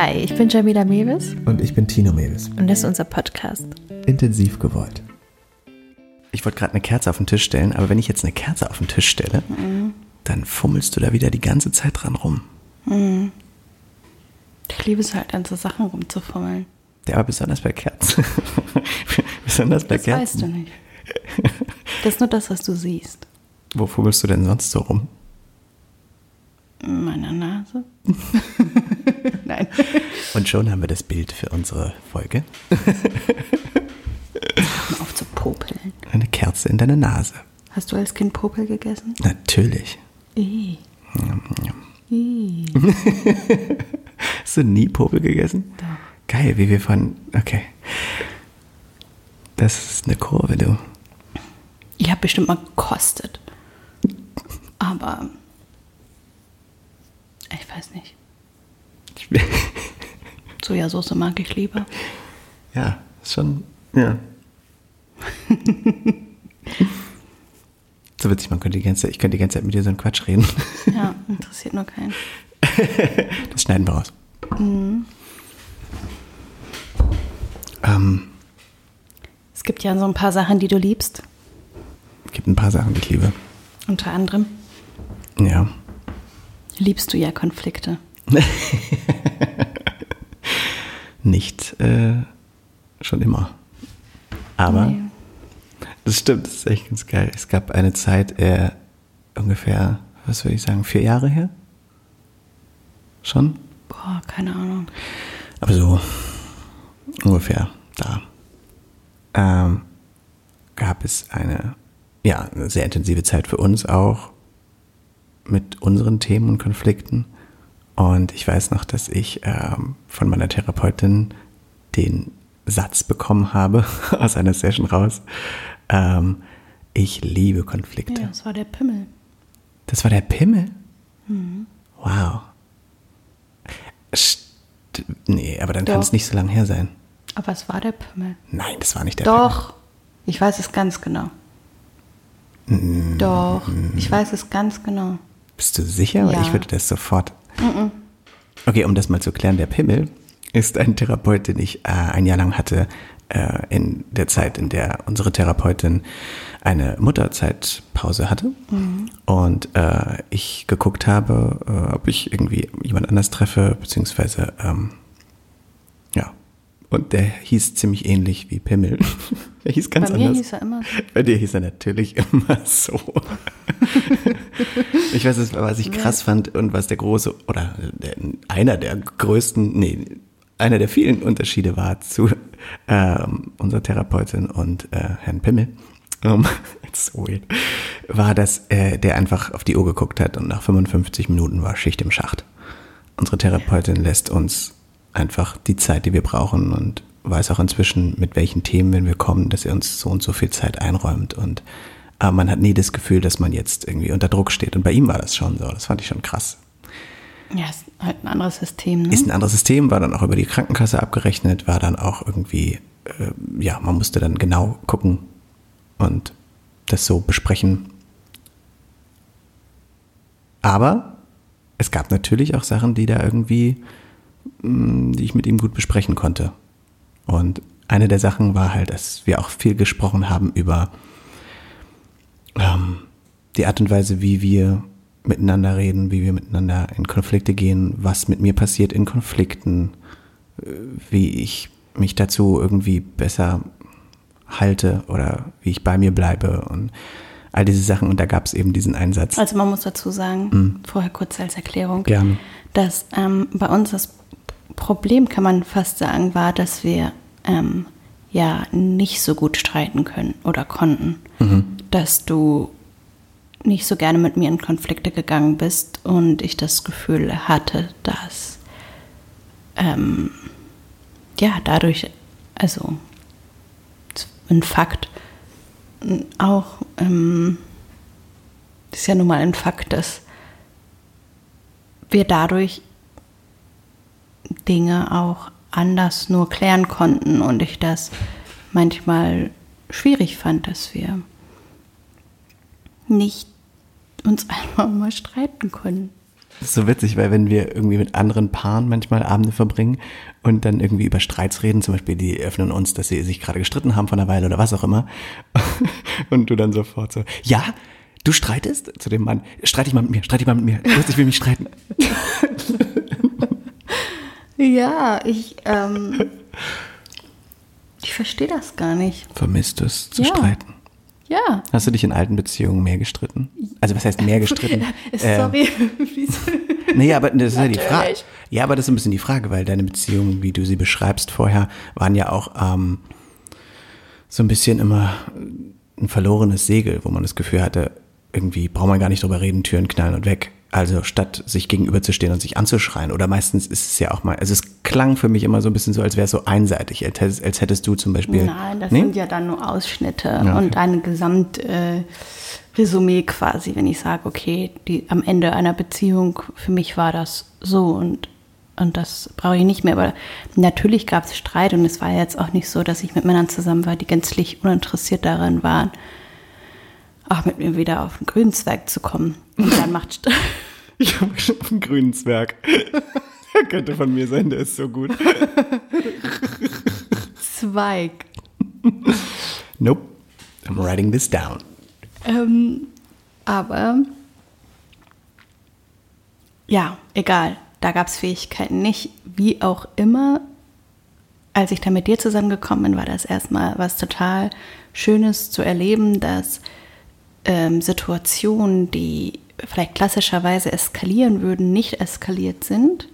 Hi, ich bin Jamila Mewis Und ich bin Tino Mewis. und das ist unser Podcast. Intensiv gewollt. Ich wollte gerade eine Kerze auf den Tisch stellen, aber wenn ich jetzt eine Kerze auf den Tisch stelle, dann fummelst du da wieder die ganze Zeit dran rum. Ich liebe es halt, an so Sachen rumzufummeln. Ja, aber besonders bei Kerzen. besonders bei Das Kerzen. weißt du nicht. Das ist nur das, was du siehst. Wo fummelst du denn sonst so rum? In meiner Nase. Nein. Und schon haben wir das Bild für unsere Folge. Hör auf zu popeln. Eine Kerze in deiner Nase. Hast du als Kind Popel gegessen? Natürlich. Hast du nie Popel gegessen? Doch. Geil, wie wir von. Okay. Das ist eine Kurve, du. Ich habe bestimmt mal gekostet. Aber ich weiß nicht. Sojasauce mag ich lieber. Ja, ist schon. Ja. so witzig, man könnte die ganze Zeit, ich könnte die ganze Zeit mit dir so einen Quatsch reden. Ja, interessiert nur keinen. Das schneiden wir raus. Ähm, Es gibt ja so ein paar Sachen, die du liebst. es gibt ein paar Sachen, die ich liebe. Unter anderem Ja. liebst du ja Konflikte. Nicht äh, schon immer. Aber Nee. das stimmt, das ist echt ganz geil. Es gab eine Zeit, äh, ungefähr, was würde ich sagen, vier Jahre her? Schon? Boah, keine Ahnung. Aber so ungefähr da. Ähm, gab es eine, ja, eine sehr intensive Zeit für uns auch mit unseren Themen und Konflikten. Und ich weiß noch, dass ich ähm, von meiner Therapeutin den Satz bekommen habe aus einer Session raus. Ähm, ich liebe Konflikte. Ja, das war der Pimmel. Das war der Pimmel? Wow. St nee, aber dann kann Doch. es nicht so lange her sein. Aber es war der Pimmel. Nein, das war nicht der Pimmel. Doch. Ich weiß es ganz genau. Doch. Ich weiß es ganz genau. Bist du sicher? Ja. ich würde das sofort. Okay, um das mal zu klären, der Pimmel ist ein Therapeut, den ich äh, ein Jahr lang hatte, äh, in der Zeit, in der unsere Therapeutin eine Mutterzeitpause hatte. Und äh, ich geguckt habe, äh, ob ich irgendwie jemand anders treffe, beziehungsweise, ähm. Und der hieß ziemlich ähnlich wie Pimmel. er hieß ganz Bei mir anders. hieß er immer so. Bei dir hieß er natürlich immer so. ich weiß es, was ich krass fand und was der große oder der, einer der größten, nee, einer der vielen Unterschiede war zu ähm, unserer Therapeutin und äh, Herrn Pimmel. Um, it's so weird, war, dass äh, der einfach auf die Uhr geguckt hat und nach 55 Minuten war Schicht im Schacht. Unsere Therapeutin lässt uns einfach die Zeit, die wir brauchen und weiß auch inzwischen, mit welchen Themen, wenn wir kommen, dass er uns so und so viel Zeit einräumt und aber man hat nie das Gefühl, dass man jetzt irgendwie unter Druck steht. Und bei ihm war das schon so. Das fand ich schon krass. Ja, ist halt ein anderes System, ne? Ist ein anderes System, war dann auch über die Krankenkasse abgerechnet, war dann auch irgendwie, äh, ja, man musste dann genau gucken und das so besprechen. Aber es gab natürlich auch Sachen, die da irgendwie, die ich mit ihm gut besprechen konnte. Und eine der Sachen war halt, dass wir auch viel gesprochen haben über ähm, die Art und Weise, wie wir miteinander reden, wie wir miteinander in Konflikte gehen, was mit mir passiert in Konflikten, äh, wie ich mich dazu irgendwie besser halte oder wie ich bei mir bleibe und all diese Sachen. Und da gab es eben diesen Einsatz. Also man muss dazu sagen, vorher kurz als Erklärung, Gerne. dass ähm, bei uns das Problem, kann man fast sagen, war, dass wir ähm, ja nicht so gut streiten können oder konnten. Dass du nicht so gerne mit mir in Konflikte gegangen bist und ich das Gefühl hatte, dass ähm, ja dadurch, also ein Fakt, auch ähm, ist ja nun mal ein Fakt, dass wir dadurch Dinge auch anders nur klären konnten und ich das manchmal schwierig fand, dass wir nicht uns einfach mal streiten können. Das ist so witzig, weil wenn wir irgendwie mit anderen Paaren manchmal Abende verbringen und dann irgendwie über Streits reden, zum Beispiel die öffnen uns, dass sie sich gerade gestritten haben von einer Weile oder was auch immer, und du dann sofort so, ja, du streitest zu dem Mann, streite ich mal mit mir, streite ich mal mit mir, du ich will mich streiten. ja, ich, ähm, ich verstehe das gar nicht. Vermisst es zu ja. streiten? Ja. Hast du dich in alten Beziehungen mehr gestritten? Also was heißt mehr gestritten? Sorry. Äh, nee, aber das ist ja die Frage. Ja, aber das ist ein bisschen die Frage, weil deine Beziehungen, wie du sie beschreibst vorher, waren ja auch ähm, so ein bisschen immer ein verlorenes Segel, wo man das Gefühl hatte, irgendwie braucht man gar nicht drüber reden, Türen knallen und weg. Also statt sich gegenüberzustehen und sich anzuschreien. Oder meistens ist es ja auch mal, also es klang für mich immer so ein bisschen so, als wäre es so einseitig, als hättest, als hättest du zum Beispiel. Nein, das nee? sind ja dann nur Ausschnitte ja, okay. und ein Gesamtresümee äh, quasi, wenn ich sage, okay, die, am Ende einer Beziehung, für mich war das so und, und das brauche ich nicht mehr. Aber natürlich gab es Streit und es war jetzt auch nicht so, dass ich mit Männern zusammen war, die gänzlich uninteressiert daran waren, auch mit mir wieder auf den grünen Zwerg zu kommen. Und dann macht. ich habe schon auf den grünen Zwerg. der könnte von mir sein, der ist so gut. Zweig. Nope. I'm writing this down. Ähm, aber ja, egal. Da gab es Fähigkeiten nicht. Wie auch immer, als ich da mit dir zusammengekommen bin, war das erstmal was total Schönes zu erleben, dass ähm, Situationen, die vielleicht klassischerweise eskalieren würden, nicht eskaliert sind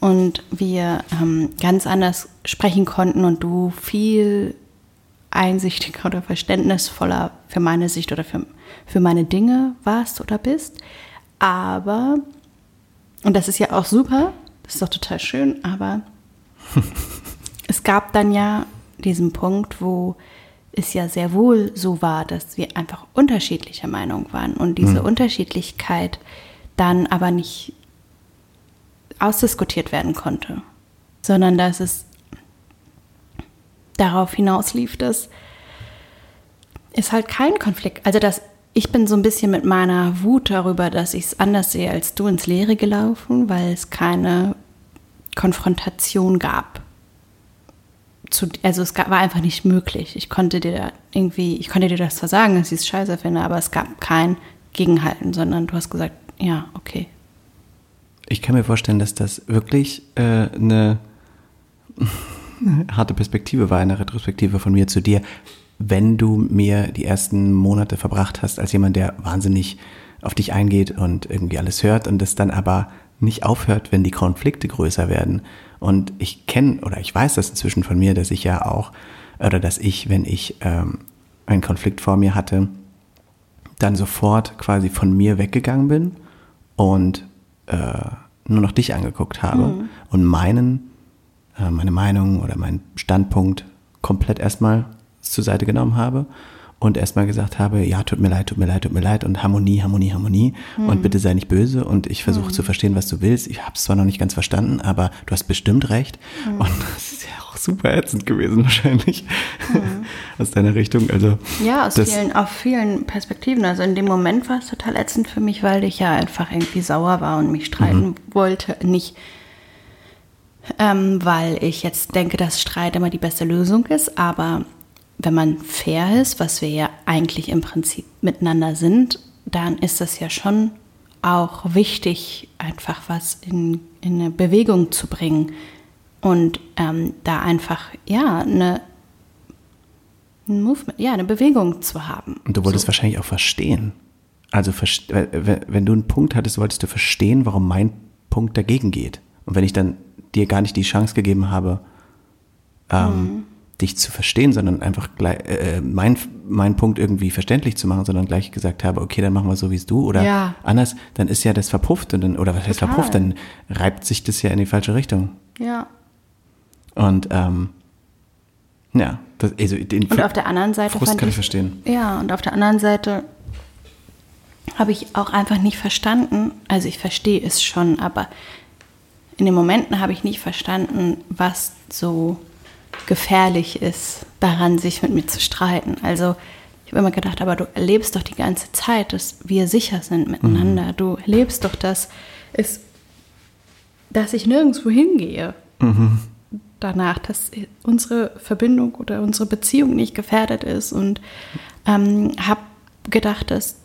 und wir ähm, ganz anders sprechen konnten und du viel einsichtiger oder verständnisvoller für meine Sicht oder für, für meine Dinge warst oder bist. Aber, und das ist ja auch super, das ist doch total schön, aber es gab dann ja diesen Punkt, wo es ja sehr wohl so war, dass wir einfach unterschiedlicher Meinung waren und diese mhm. Unterschiedlichkeit dann aber nicht ausdiskutiert werden konnte, sondern dass es darauf hinauslief, dass es halt kein Konflikt, also dass ich bin so ein bisschen mit meiner Wut darüber, dass ich es anders sehe als du ins Leere gelaufen, weil es keine Konfrontation gab zu, also es gab, war einfach nicht möglich. Ich konnte dir irgendwie, ich konnte dir das zwar sagen, dass ich es scheiße finde, aber es gab kein Gegenhalten, sondern du hast gesagt, ja, okay. Ich kann mir vorstellen, dass das wirklich äh, eine harte Perspektive war, eine Retrospektive von mir zu dir, wenn du mir die ersten Monate verbracht hast als jemand, der wahnsinnig auf dich eingeht und irgendwie alles hört und es dann aber nicht aufhört, wenn die Konflikte größer werden. Und ich kenne oder ich weiß das inzwischen von mir, dass ich ja auch, oder dass ich, wenn ich ähm, einen Konflikt vor mir hatte, dann sofort quasi von mir weggegangen bin und äh, nur noch dich angeguckt habe mhm. und meinen, äh, meine Meinung oder meinen Standpunkt komplett erstmal zur Seite genommen habe und erstmal gesagt habe, ja, tut mir leid, tut mir leid, tut mir leid und Harmonie, Harmonie, Harmonie mhm. und bitte sei nicht böse und ich versuche mhm. zu verstehen, was du willst. Ich habe es zwar noch nicht ganz verstanden, aber du hast bestimmt recht mhm. und das ist ja auch super ätzend gewesen wahrscheinlich mhm. aus deiner Richtung. Also ja, aus vielen, auf vielen Perspektiven. Also in dem Moment war es total ätzend für mich, weil ich ja einfach irgendwie sauer war und mich streiten mhm. wollte, nicht ähm, weil ich jetzt denke, dass Streit immer die beste Lösung ist, aber wenn man fair ist, was wir ja eigentlich im Prinzip miteinander sind, dann ist es ja schon auch wichtig, einfach was in, in eine Bewegung zu bringen und ähm, da einfach, ja, eine, ein Movement, ja, eine Bewegung zu haben. Und du wolltest so. wahrscheinlich auch verstehen. Also, wenn du einen Punkt hattest, wolltest du verstehen, warum mein Punkt dagegen geht. Und wenn ich dann dir gar nicht die Chance gegeben habe, ähm, mhm dich zu verstehen, sondern einfach gleich, äh, mein, mein Punkt irgendwie verständlich zu machen, sondern gleich gesagt habe, okay, dann machen wir so wie es du oder ja. anders, dann ist ja das verpufft und dann, oder was heißt verpufft, dann reibt sich das ja in die falsche Richtung. Ja. Und ähm, ja, das, also den und auf der anderen Seite Frust kann ich, ich verstehen. Ja, und auf der anderen Seite habe ich auch einfach nicht verstanden, also ich verstehe es schon, aber in den Momenten habe ich nicht verstanden, was so gefährlich ist, daran sich mit mir zu streiten. Also ich habe immer gedacht, aber du erlebst doch die ganze Zeit, dass wir sicher sind miteinander. Mhm. Du erlebst doch, dass, es, dass ich nirgendwo hingehe. Mhm. Danach, dass unsere Verbindung oder unsere Beziehung nicht gefährdet ist. Und ähm, habe gedacht, dass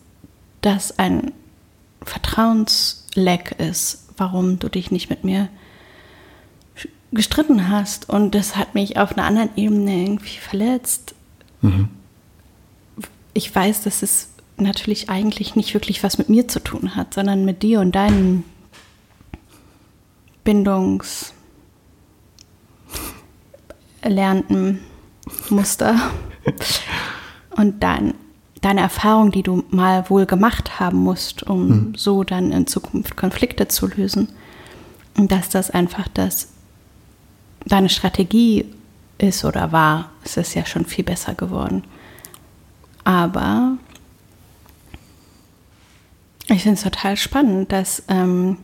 das ein Vertrauensleck ist, warum du dich nicht mit mir gestritten hast. Und das hat mich auf einer anderen Ebene irgendwie verletzt. Mhm. Ich weiß, dass es natürlich eigentlich nicht wirklich was mit mir zu tun hat, sondern mit dir und deinen Bindungs erlernten Muster und dann deine Erfahrung, die du mal wohl gemacht haben musst, um mhm. so dann in Zukunft Konflikte zu lösen. Und dass das einfach das deine Strategie ist oder war, ist es ja schon viel besser geworden. Aber ich finde es total spannend, dass ähm,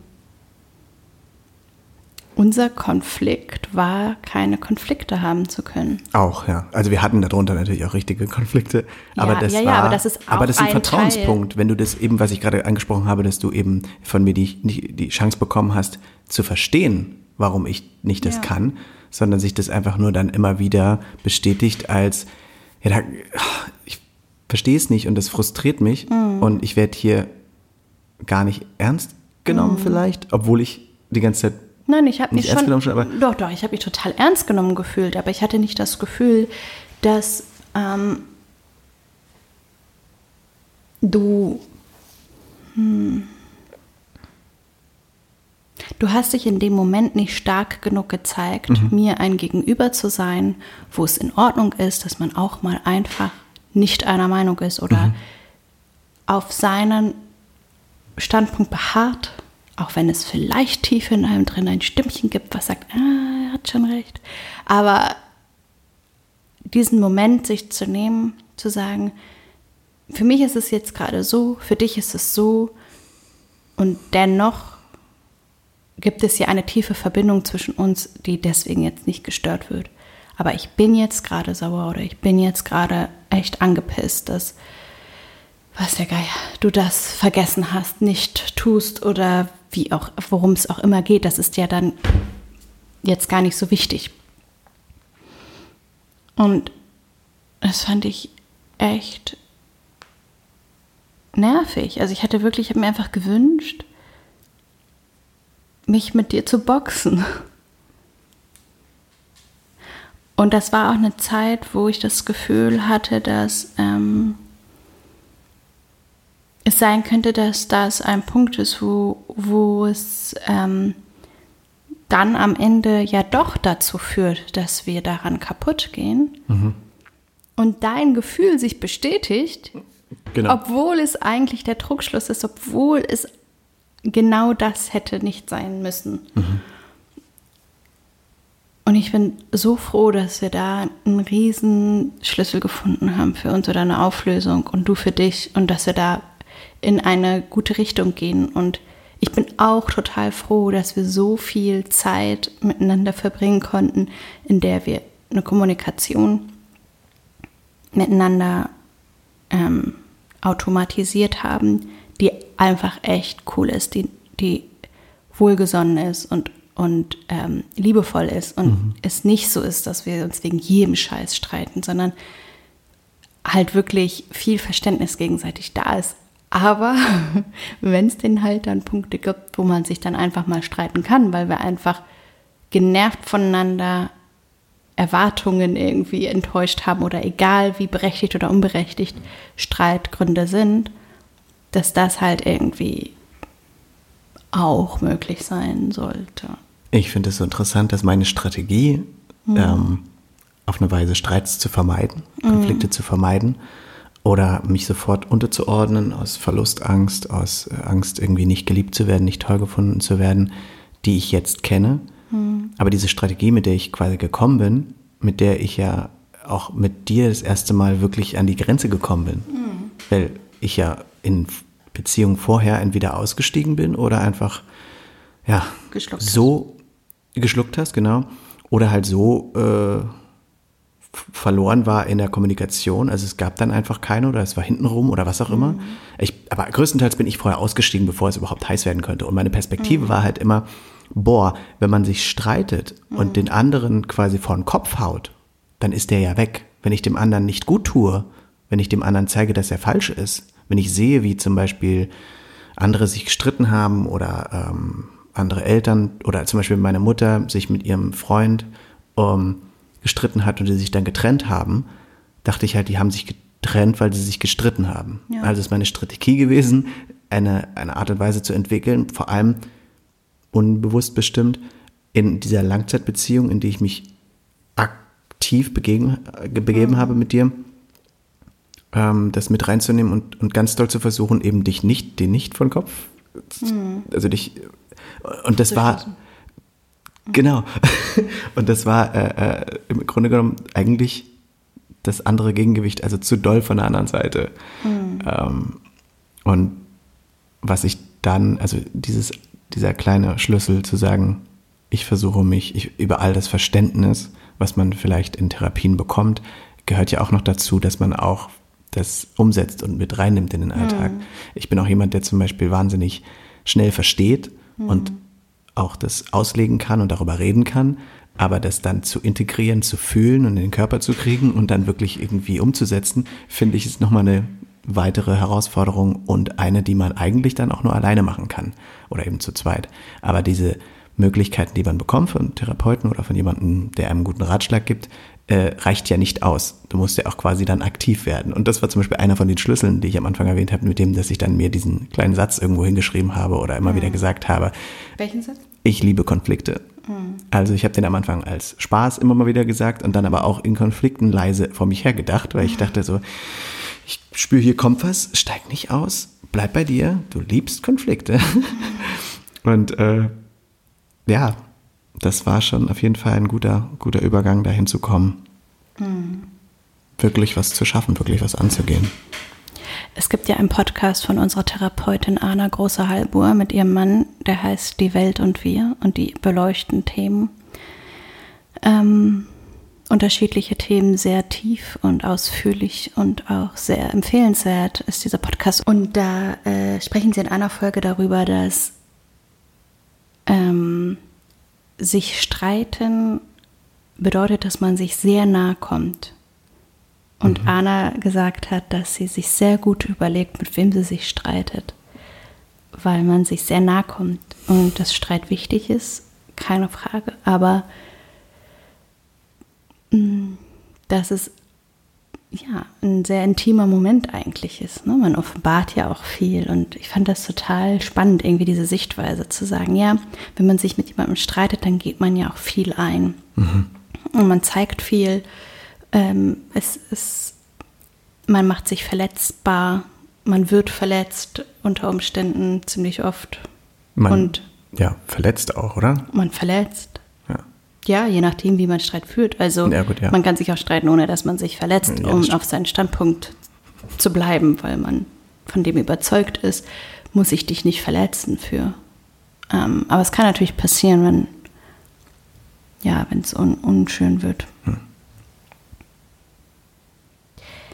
unser Konflikt war, keine Konflikte haben zu können. Auch, ja. Also wir hatten darunter natürlich auch richtige Konflikte. Aber ja, das ja, war, aber das ist auch aber das ist ein, ein Vertrauenspunkt, Teil. wenn du das eben, was ich gerade angesprochen habe, dass du eben von mir die, die, die Chance bekommen hast, zu verstehen, warum ich nicht das Ja. kann, sondern sich das einfach nur dann immer wieder bestätigt als, ja, da, ich verstehe es nicht und das frustriert mich Mhm. und ich werde hier gar nicht ernst genommen Mhm. vielleicht, obwohl ich die ganze Zeit Nein, ich habe mich Nicht ernst schon. genommen schon, doch, doch, ich habe mich total ernst genommen gefühlt, aber ich hatte nicht das Gefühl, dass ähm, du. Hm, du hast dich in dem Moment nicht stark genug gezeigt, mir ein Gegenüber zu sein, wo es in Ordnung ist, dass man auch mal einfach nicht einer Meinung ist oder auf seinen Standpunkt beharrt, auch wenn es vielleicht tief in einem drin ein Stimmchen gibt, was sagt, ah, er hat schon recht. Aber diesen Moment sich zu nehmen, zu sagen, für mich ist es jetzt gerade so, für dich ist es so und dennoch gibt es hier eine tiefe Verbindung zwischen uns, die deswegen jetzt nicht gestört wird. Aber ich bin jetzt gerade sauer oder ich bin jetzt gerade echt angepisst, dass was der Geier, du das vergessen hast, nicht tust oder wie auch, worum es auch immer geht, das ist ja dann jetzt gar nicht so wichtig. Und das fand ich echt nervig. Also ich hatte wirklich, ich habe mir einfach gewünscht, mich mit dir zu boxen. Und das war auch eine Zeit, wo ich das Gefühl hatte, dass ähm, es sein könnte, dass das ein Punkt ist, wo, wo es ähm, dann am Ende ja doch dazu führt, dass wir daran kaputt gehen. Und dein Gefühl sich bestätigt, Genau. obwohl es eigentlich der Druckschluss ist, obwohl es genau das hätte nicht sein müssen. Und ich bin so froh, dass wir da einen riesen Schlüssel gefunden haben für uns oder eine Auflösung und du für dich und dass wir da in eine gute Richtung gehen. Und ich bin auch total froh, dass wir so viel Zeit miteinander verbringen konnten, in der wir eine Kommunikation miteinander ähm, automatisiert haben, die einfach echt cool ist, die, die wohlgesonnen ist und, und ähm, liebevoll ist und es nicht so ist, dass wir uns wegen jedem Scheiß streiten, sondern halt wirklich viel Verständnis gegenseitig da ist. Aber wenn es denn halt dann Punkte gibt, wo man sich dann einfach mal streiten kann, weil wir einfach genervt voneinander Erwartungen irgendwie enttäuscht haben oder egal wie berechtigt oder unberechtigt Streitgründe sind, dass das halt irgendwie auch möglich sein sollte. Ich finde es so interessant, dass meine Strategie, ähm, auf eine Weise Streits zu vermeiden, Konflikte zu vermeiden oder mich sofort unterzuordnen aus Verlustangst, aus äh, Angst, irgendwie nicht geliebt zu werden, nicht toll gefunden zu werden, die ich jetzt kenne. Aber diese Strategie, mit der ich quasi gekommen bin, mit der ich ja auch mit dir das erste Mal wirklich an die Grenze gekommen bin, weil ich ja in Beziehungen vorher entweder ausgestiegen bin oder einfach ja, Geschluckt so geschluckt hast, genau. Oder halt so äh, verloren war in der Kommunikation. Also es gab dann einfach keine oder es war hintenrum oder was auch immer. Mhm. Ich, aber größtenteils bin ich vorher ausgestiegen, bevor es überhaupt heiß werden könnte. Und meine Perspektive mhm. war halt immer, boah, wenn man sich streitet mhm. und den anderen quasi vor den Kopf haut, dann ist der ja weg. Wenn ich dem anderen nicht gut tue, wenn ich dem anderen zeige, dass er falsch ist, wenn ich sehe, wie zum Beispiel andere sich gestritten haben oder ähm, andere Eltern oder zum Beispiel meine Mutter sich mit ihrem Freund ähm, gestritten hat und die sich dann getrennt haben, dachte ich halt, die haben sich getrennt, weil sie sich gestritten haben. Ja. Also ist meine Strategie gewesen, eine, eine Art und Weise zu entwickeln, vor allem unbewusst bestimmt, in dieser Langzeitbeziehung, in die ich mich aktiv begeben, begeben mhm. habe mit dir, ähm, das mit reinzunehmen und, und ganz doll zu versuchen, eben dich nicht, den nicht von Kopf, mhm. also dich, und das war, Genau. Und das war äh, äh, im Grunde genommen eigentlich das andere Gegengewicht, also zu doll von der anderen Seite. Mhm. Ähm, und was ich dann, also dieses, dieser kleine Schlüssel zu sagen, ich versuche mich ich, über all das Verständnis, was man vielleicht in Therapien bekommt, gehört ja auch noch dazu, dass man auch das umsetzt und mit reinnimmt in den Alltag. Mhm. Ich bin auch jemand, der zum Beispiel wahnsinnig schnell versteht mhm. und auch das auslegen kann und darüber reden kann, aber das dann zu integrieren, zu fühlen und in den Körper zu kriegen und dann wirklich irgendwie umzusetzen, finde ich, ist nochmal eine weitere Herausforderung und eine, die man eigentlich dann auch nur alleine machen kann oder eben zu zweit. Aber diese Möglichkeiten, die man bekommt von Therapeuten oder von jemandem, der einem guten Ratschlag gibt, äh, reicht ja nicht aus. Du musst ja auch quasi dann aktiv werden. Und das war zum Beispiel einer von den Schlüsseln, die ich am Anfang erwähnt habe, mit dem, dass ich dann mir diesen kleinen Satz irgendwo hingeschrieben habe oder immer mhm. wieder gesagt habe. Welchen Satz? Ich liebe Konflikte. Mhm. Also ich habe den am Anfang als Spaß immer mal wieder gesagt und dann aber auch in Konflikten leise vor mich hergedacht, weil ich mhm. dachte so, ich spüre, hier kommt was, steig nicht aus, bleib bei dir, du liebst Konflikte. und äh, ja, das war schon auf jeden Fall ein guter, guter Übergang, dahin zu kommen. Mhm. Wirklich was zu schaffen, wirklich was anzugehen. Es gibt ja einen Podcast von unserer Therapeutin Anna Große-Halbur mit ihrem Mann, der heißt Die Welt und wir und die beleuchten Themen. Ähm, unterschiedliche Themen sehr tief und ausführlich und auch sehr empfehlenswert ist dieser Podcast. Und da äh, sprechen sie in einer Folge darüber, dass ähm, sich streiten bedeutet, dass man sich sehr nah kommt. Und mhm. Anna gesagt hat, dass sie sich sehr gut überlegt, mit wem sie sich streitet, weil man sich sehr nah kommt und das Streit wichtig ist, keine Frage, aber mm, dass es ja ein sehr intimer Moment eigentlich ist. Ne? Man offenbart ja auch viel und ich fand das total spannend, irgendwie diese Sichtweise zu sagen, ja, wenn man sich mit jemandem streitet, dann geht man ja auch viel ein mhm. Und man zeigt viel ähm, es ist, man macht sich verletzbar, man wird verletzt unter Umständen ziemlich oft. Man, und ja, verletzt auch, oder? Man verletzt. Ja. Ja, je nachdem, wie man Streit führt. Also ja, gut, ja. man kann sich auch streiten, ohne dass man sich verletzt, um auf seinen Standpunkt zu bleiben, weil man von dem überzeugt ist, muss ich dich nicht verletzen für. Ähm, aber es kann natürlich passieren, wenn ja, wenn es un unschön wird. Hm.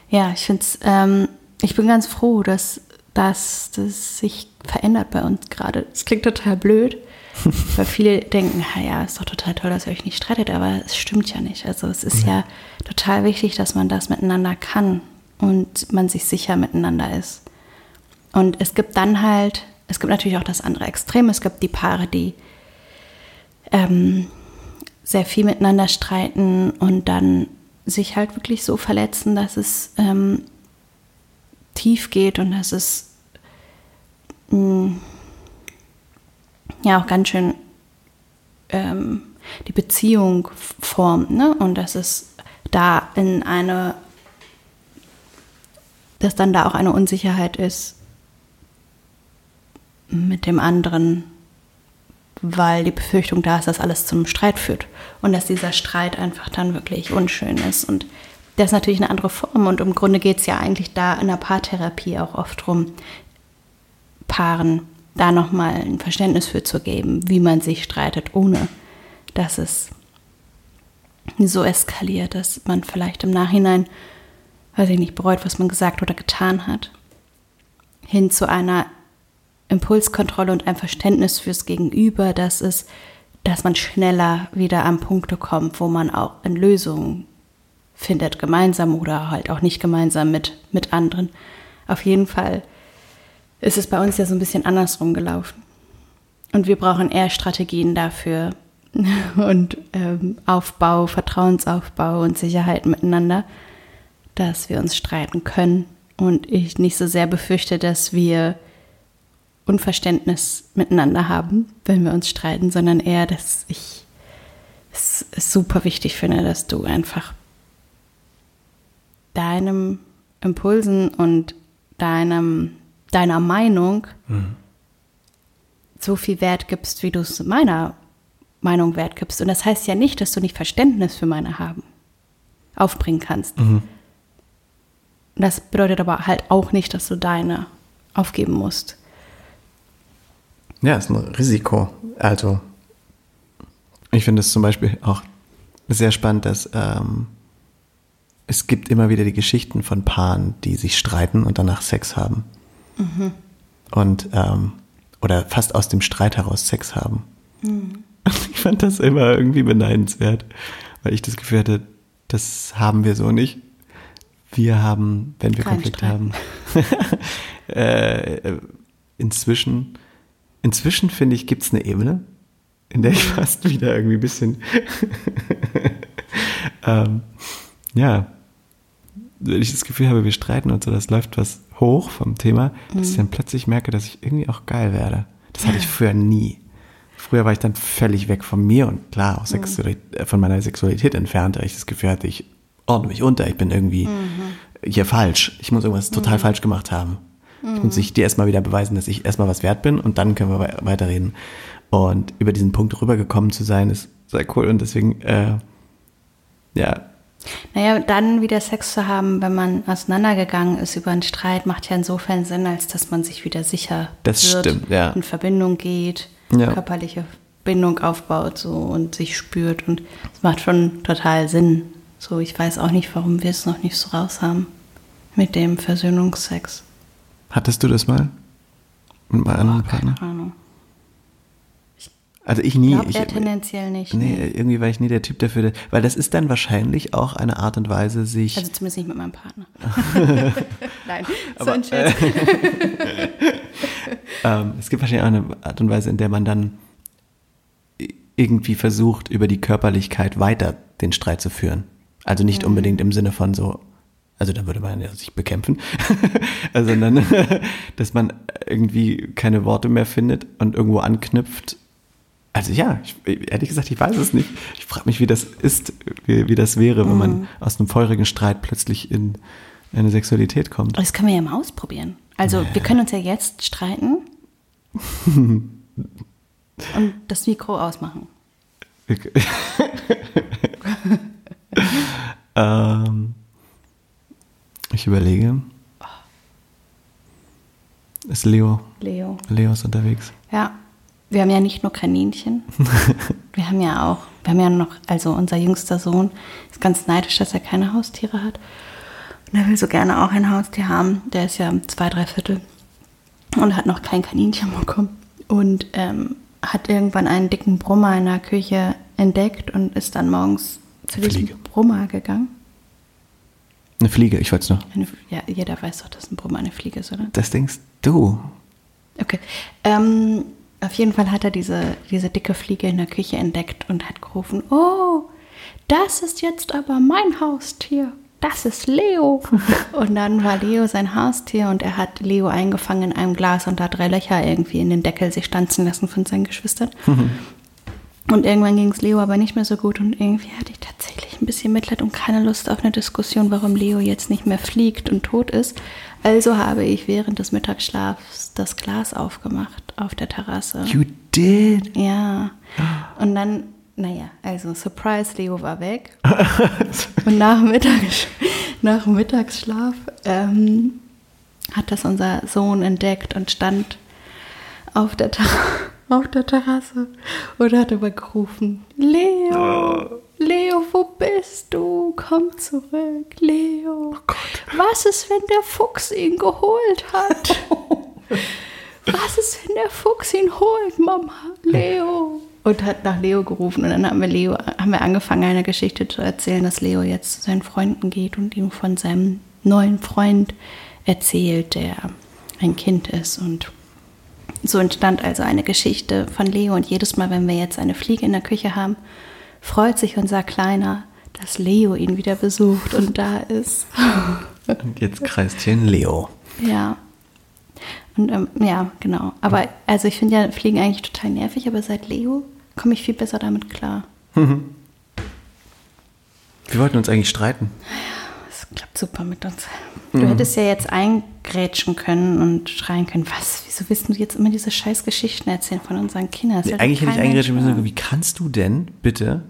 Ja, ich finde ähm, ich bin ganz froh, dass, dass das sich verändert bei uns gerade. Es klingt total blöd, weil viele denken, ja, ist doch total toll, dass ihr euch nicht streitet, aber es stimmt ja nicht. Also es ist ja. ja total wichtig, dass man das miteinander kann und man sich sicher miteinander ist. Und es gibt dann halt, es gibt natürlich auch das andere Extrem. Es gibt die Paare, die ähm, sehr viel miteinander streiten und dann sich halt wirklich so verletzen, dass es ähm, tief geht und dass es mh, mm, ja auch ganz schön ähm, die Beziehung formt, ne? Und dass es da in eine, dass dann da auch eine Unsicherheit ist mit dem anderen weil die Befürchtung da ist, dass alles zum Streit führt und dass dieser Streit einfach dann wirklich unschön ist. Und das ist natürlich eine andere Form und im Grunde geht es ja eigentlich da in der Paartherapie auch oft darum, Paaren da nochmal ein Verständnis für zu geben, wie man sich streitet, ohne dass es so eskaliert, dass man vielleicht im Nachhinein, weiß ich nicht, bereut, was man gesagt oder getan hat, hin zu einer Impulskontrolle und ein Verständnis fürs Gegenüber, dass es, dass man schneller wieder an Punkte kommt, wo man auch in Lösungen findet, gemeinsam oder halt auch nicht gemeinsam mit, mit anderen. Auf jeden Fall ist es bei uns ja so ein bisschen andersrum gelaufen. Und wir brauchen eher Strategien dafür und ähm, Aufbau, Vertrauensaufbau und Sicherheit miteinander, dass wir uns streiten können. Und ich nicht so sehr befürchte, dass wir Unverständnis miteinander haben, wenn wir uns streiten, sondern eher, dass ich es super wichtig finde, dass du einfach deinem Impulsen und deinem, deiner Meinung mhm. so viel Wert gibst, wie du es meiner Meinung Wert gibst. Und das heißt ja nicht, dass du nicht Verständnis für meine haben aufbringen kannst. Mhm. Das bedeutet aber halt auch nicht, dass du deine aufgeben musst. Ja, ist ein Risiko. Also, ich finde es zum Beispiel auch sehr spannend, dass ähm, es gibt immer wieder die Geschichten von Paaren, die sich streiten und danach Sex haben. Mhm. Und ähm, oder fast aus dem Streit heraus Sex haben. Mhm. Ich fand das immer irgendwie beneidenswert, weil ich das Gefühl hatte, das haben wir so nicht. Wir haben, wenn wir Kein Konflikt Streit. haben, äh, inzwischen, inzwischen finde ich, gibt es eine Ebene, in der ich mhm. fast wieder irgendwie ein bisschen, ähm, ja, wenn ich das Gefühl habe, wir streiten und so, das läuft was hoch vom Thema, mhm. dass ich dann plötzlich merke, dass ich irgendwie auch geil werde. Das hatte ich früher nie. Früher war ich dann völlig weg von mir und klar, auch mhm. von meiner Sexualität entfernt, weil ich das Gefühl hatte, ich ordne mich unter, ich bin irgendwie mhm. hier falsch. Ich muss irgendwas total mhm. falsch gemacht haben. Ich muss ich dir erstmal wieder beweisen, dass ich erstmal was wert bin und dann können wir weiterreden. Und über diesen Punkt rübergekommen zu sein, ist sehr cool und deswegen, äh, ja, naja, dann wieder Sex zu haben, wenn man auseinandergegangen ist über einen Streit, macht ja insofern Sinn, als dass man sich wieder sicher das wird, stimmt, ja. in Verbindung geht, ja. körperliche Bindung aufbaut so und sich spürt und es macht schon total Sinn. So, ich weiß auch nicht, warum wir es noch nicht so raus haben mit dem Versöhnungsex. Hattest du das mal mit meinem anderen Partner? Keine Ahnung. Also ich nie. Glaub ich, er tendenziell nicht. Nee, nee, irgendwie war ich nie der Typ dafür. Weil das ist dann wahrscheinlich auch eine Art und Weise, sich. Also zumindest nicht mit meinem Partner. Nein, so Aber, ein Scherz. ähm, es gibt wahrscheinlich auch eine Art und Weise, in der man dann irgendwie versucht, über die Körperlichkeit weiter den Streit zu führen. Also nicht mhm. unbedingt im Sinne von so, also da würde man ja sich bekämpfen, sondern dass man irgendwie keine Worte mehr findet und irgendwo anknüpft also ja, ich, ehrlich gesagt, ich weiß es nicht. Ich frage mich, wie das ist, wie, wie das wäre, wenn man mhm. aus einem feurigen Streit plötzlich in eine Sexualität kommt. Das können wir ja mal ausprobieren. Also nee. wir können uns ja jetzt streiten und das Mikro ausmachen. ähm, ich überlege. Ist Leo? Leo. Leo ist unterwegs. Ja. Wir haben ja nicht nur Kaninchen. wir haben ja auch, wir haben ja noch, also unser jüngster Sohn ist ganz neidisch, dass er keine Haustiere hat. Und er will so gerne auch ein Haustier haben. Der ist ja zwei, drei Viertel und hat noch kein Kaninchen bekommen. Und ähm, hat irgendwann einen dicken Brummer in der Küche entdeckt und ist dann morgens zu diesem Fliege. Brummer gegangen. Eine Fliege, ich weiß noch. Eine, ja, jeder weiß doch, dass ein Brummer eine Fliege ist, oder? Das denkst du. Okay. Ähm, auf jeden Fall hat er diese, diese dicke Fliege in der Küche entdeckt und hat gerufen, oh, das ist jetzt aber mein Haustier. Das ist Leo. und dann war Leo sein Haustier und er hat Leo eingefangen in einem Glas und da drei Löcher irgendwie in den Deckel sich stanzen lassen von seinen Geschwistern. Und irgendwann ging es Leo aber nicht mehr so gut und irgendwie hatte ich tatsächlich ein bisschen Mitleid und keine Lust auf eine Diskussion, warum Leo jetzt nicht mehr fliegt und tot ist. Also habe ich während des Mittagsschlafs das Glas aufgemacht auf der Terrasse. You did? Ja. Und dann, naja, also Surprise, Leo war weg. und nach, Mittags, nach Mittagsschlaf ähm, hat das unser Sohn entdeckt und stand auf der, auf der Terrasse und hat aber gerufen, Leo, Leo, wo bist du? Komm zurück, Leo. Was ist, wenn der Fuchs ihn geholt hat? Was ist, wenn der Fuchs ihn holt, Mama? Leo. Und hat nach Leo gerufen. Und dann haben wir Leo, haben wir angefangen, eine Geschichte zu erzählen, dass Leo jetzt zu seinen Freunden geht und ihm von seinem neuen Freund erzählt, der ein Kind ist. Und so entstand also eine Geschichte von Leo. Und jedes Mal, wenn wir jetzt eine Fliege in der Küche haben, freut sich unser Kleiner, dass Leo ihn wieder besucht und da ist. Und jetzt kreist hier ein Leo. Ja. Und ähm, ja, genau. Aber also ich finde ja Fliegen eigentlich total nervig, aber seit Leo komme ich viel besser damit klar. Wir wollten uns eigentlich streiten. Es klappt super mit uns. Du hättest ja jetzt eingrätschen können und schreien können, was, wieso willst du jetzt immer diese scheiß Geschichten erzählen von unseren Kindern? Das will Eigentlich hätte ich eingrätschen müssen, wie kannst du denn bitte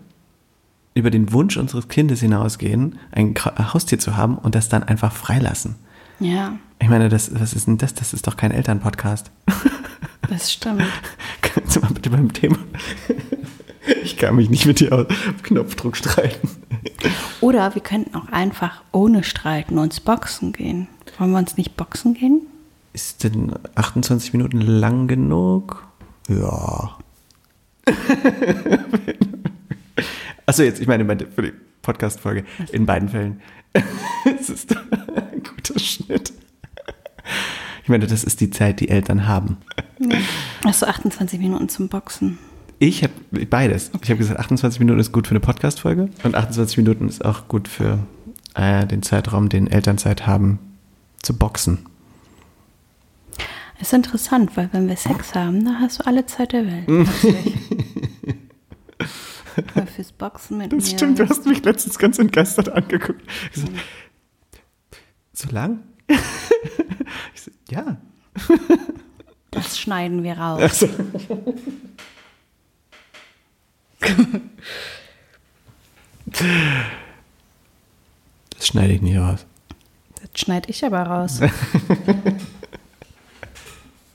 über den Wunsch unseres Kindes hinausgehen, ein Ka- Haustier zu haben und das dann einfach freilassen? Ja, Ich meine, das, was ist denn das? Das ist doch kein Elternpodcast. das stimmt. Kannst du mal bitte beim Thema? Ich kann mich nicht mit dir auf Knopfdruck streiten. Oder wir könnten auch einfach ohne Streiten uns boxen gehen. Wollen wir uns nicht boxen gehen? Ist denn 28 Minuten lang genug? Ja. Achso, jetzt, ich meine, für die Podcast-Folge in beiden Fällen. Es ist ein guter Schnitt. Ich meine, das ist die Zeit, die Eltern haben. Achso, 28 Minuten zum Boxen. Ich habe beides. Ich habe gesagt, 28 Minuten ist gut für eine Podcast-Folge und 28 Minuten ist auch gut für äh, den Zeitraum, den Elternzeit haben, zu boxen. Ist interessant, weil wenn wir Sex haben, da hast du alle Zeit der Welt. Weil fürs Boxen mit Das mir. stimmt, du hast mich letztens ganz entgeistert angeguckt. Ich so, so lang? Ich so, ja. Das schneiden wir raus. Also, das schneide ich nicht raus. Das schneide ich aber raus.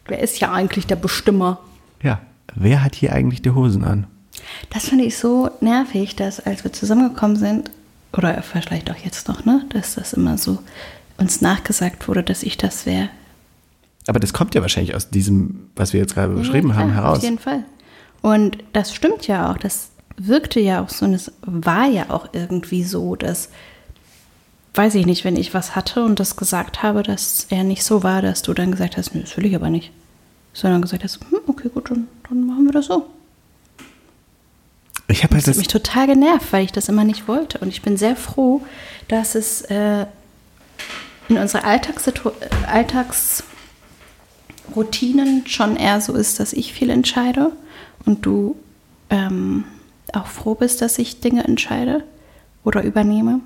Wer ist ja eigentlich der Bestimmer? Ja, wer hat hier eigentlich die Hosen an? Das finde ich so nervig, dass als wir zusammengekommen sind, oder vielleicht auch jetzt noch, ne, dass das immer so uns nachgesagt wurde, dass ich das wäre. Aber das kommt ja wahrscheinlich aus diesem, was wir jetzt gerade beschrieben Ja, haben, klar, heraus. Auf jeden Fall. Und das stimmt ja auch. Das wirkte ja auch so und es war ja auch irgendwie so, dass, weiß ich nicht, wenn ich was hatte und das gesagt habe, dass er nicht so war, dass du dann gesagt hast, nö, das will ich aber nicht. Sondern gesagt hast, hm, okay, gut, dann, dann machen wir das so. Ich habe halt Das hat mich total genervt, weil ich das immer nicht wollte. Und ich bin sehr froh, dass es äh, in unserer Alltagssitu Alltagsroutinen schon eher so ist, dass ich viel entscheide und du ähm, auch froh bist, dass ich Dinge entscheide oder übernehme.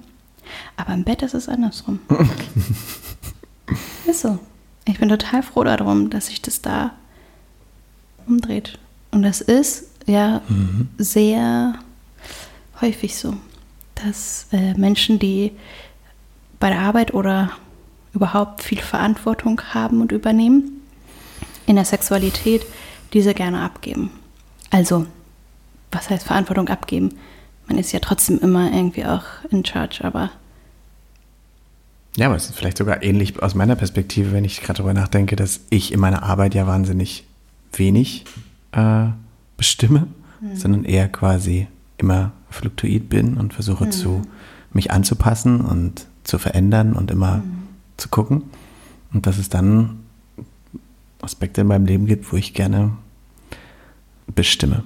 Aber im Bett ist es andersrum. ist so. Ich bin total froh darum, dass sich das da umdreht. Und das ist ja sehr häufig so, dass äh, Menschen, die bei der Arbeit oder überhaupt viel Verantwortung haben und übernehmen, in der Sexualität diese gerne abgeben. Also, was heißt Verantwortung abgeben? Man ist ja trotzdem immer irgendwie auch in charge, aber ja, aber es ist vielleicht sogar ähnlich aus meiner Perspektive, wenn ich gerade darüber nachdenke, dass ich in meiner Arbeit ja wahnsinnig wenig äh, bestimme, sondern eher quasi immer fluktuiert bin und versuche zu mich anzupassen und zu verändern und immer zu gucken. Und dass es dann Aspekte in meinem Leben gibt, wo ich gerne bestimme.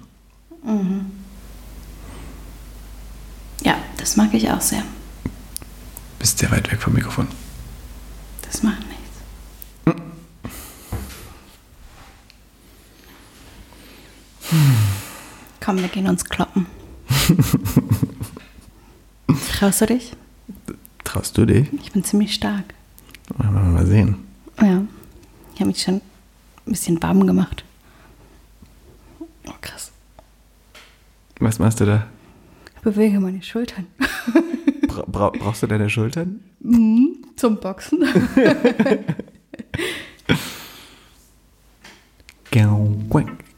ja, das mag ich auch sehr. Bist sehr weit weg vom Mikrofon. Das macht nichts. Komm, wir gehen uns kloppen. Traust du dich? Traust du dich? Ich bin ziemlich stark. Wir mal sehen. Ja. Ich habe mich schon ein bisschen warm gemacht. Oh, krass. Was machst du da? Ich bewege meine Schultern. Bra bra brauchst du deine Schultern? Zum Boxen. Gau, quack.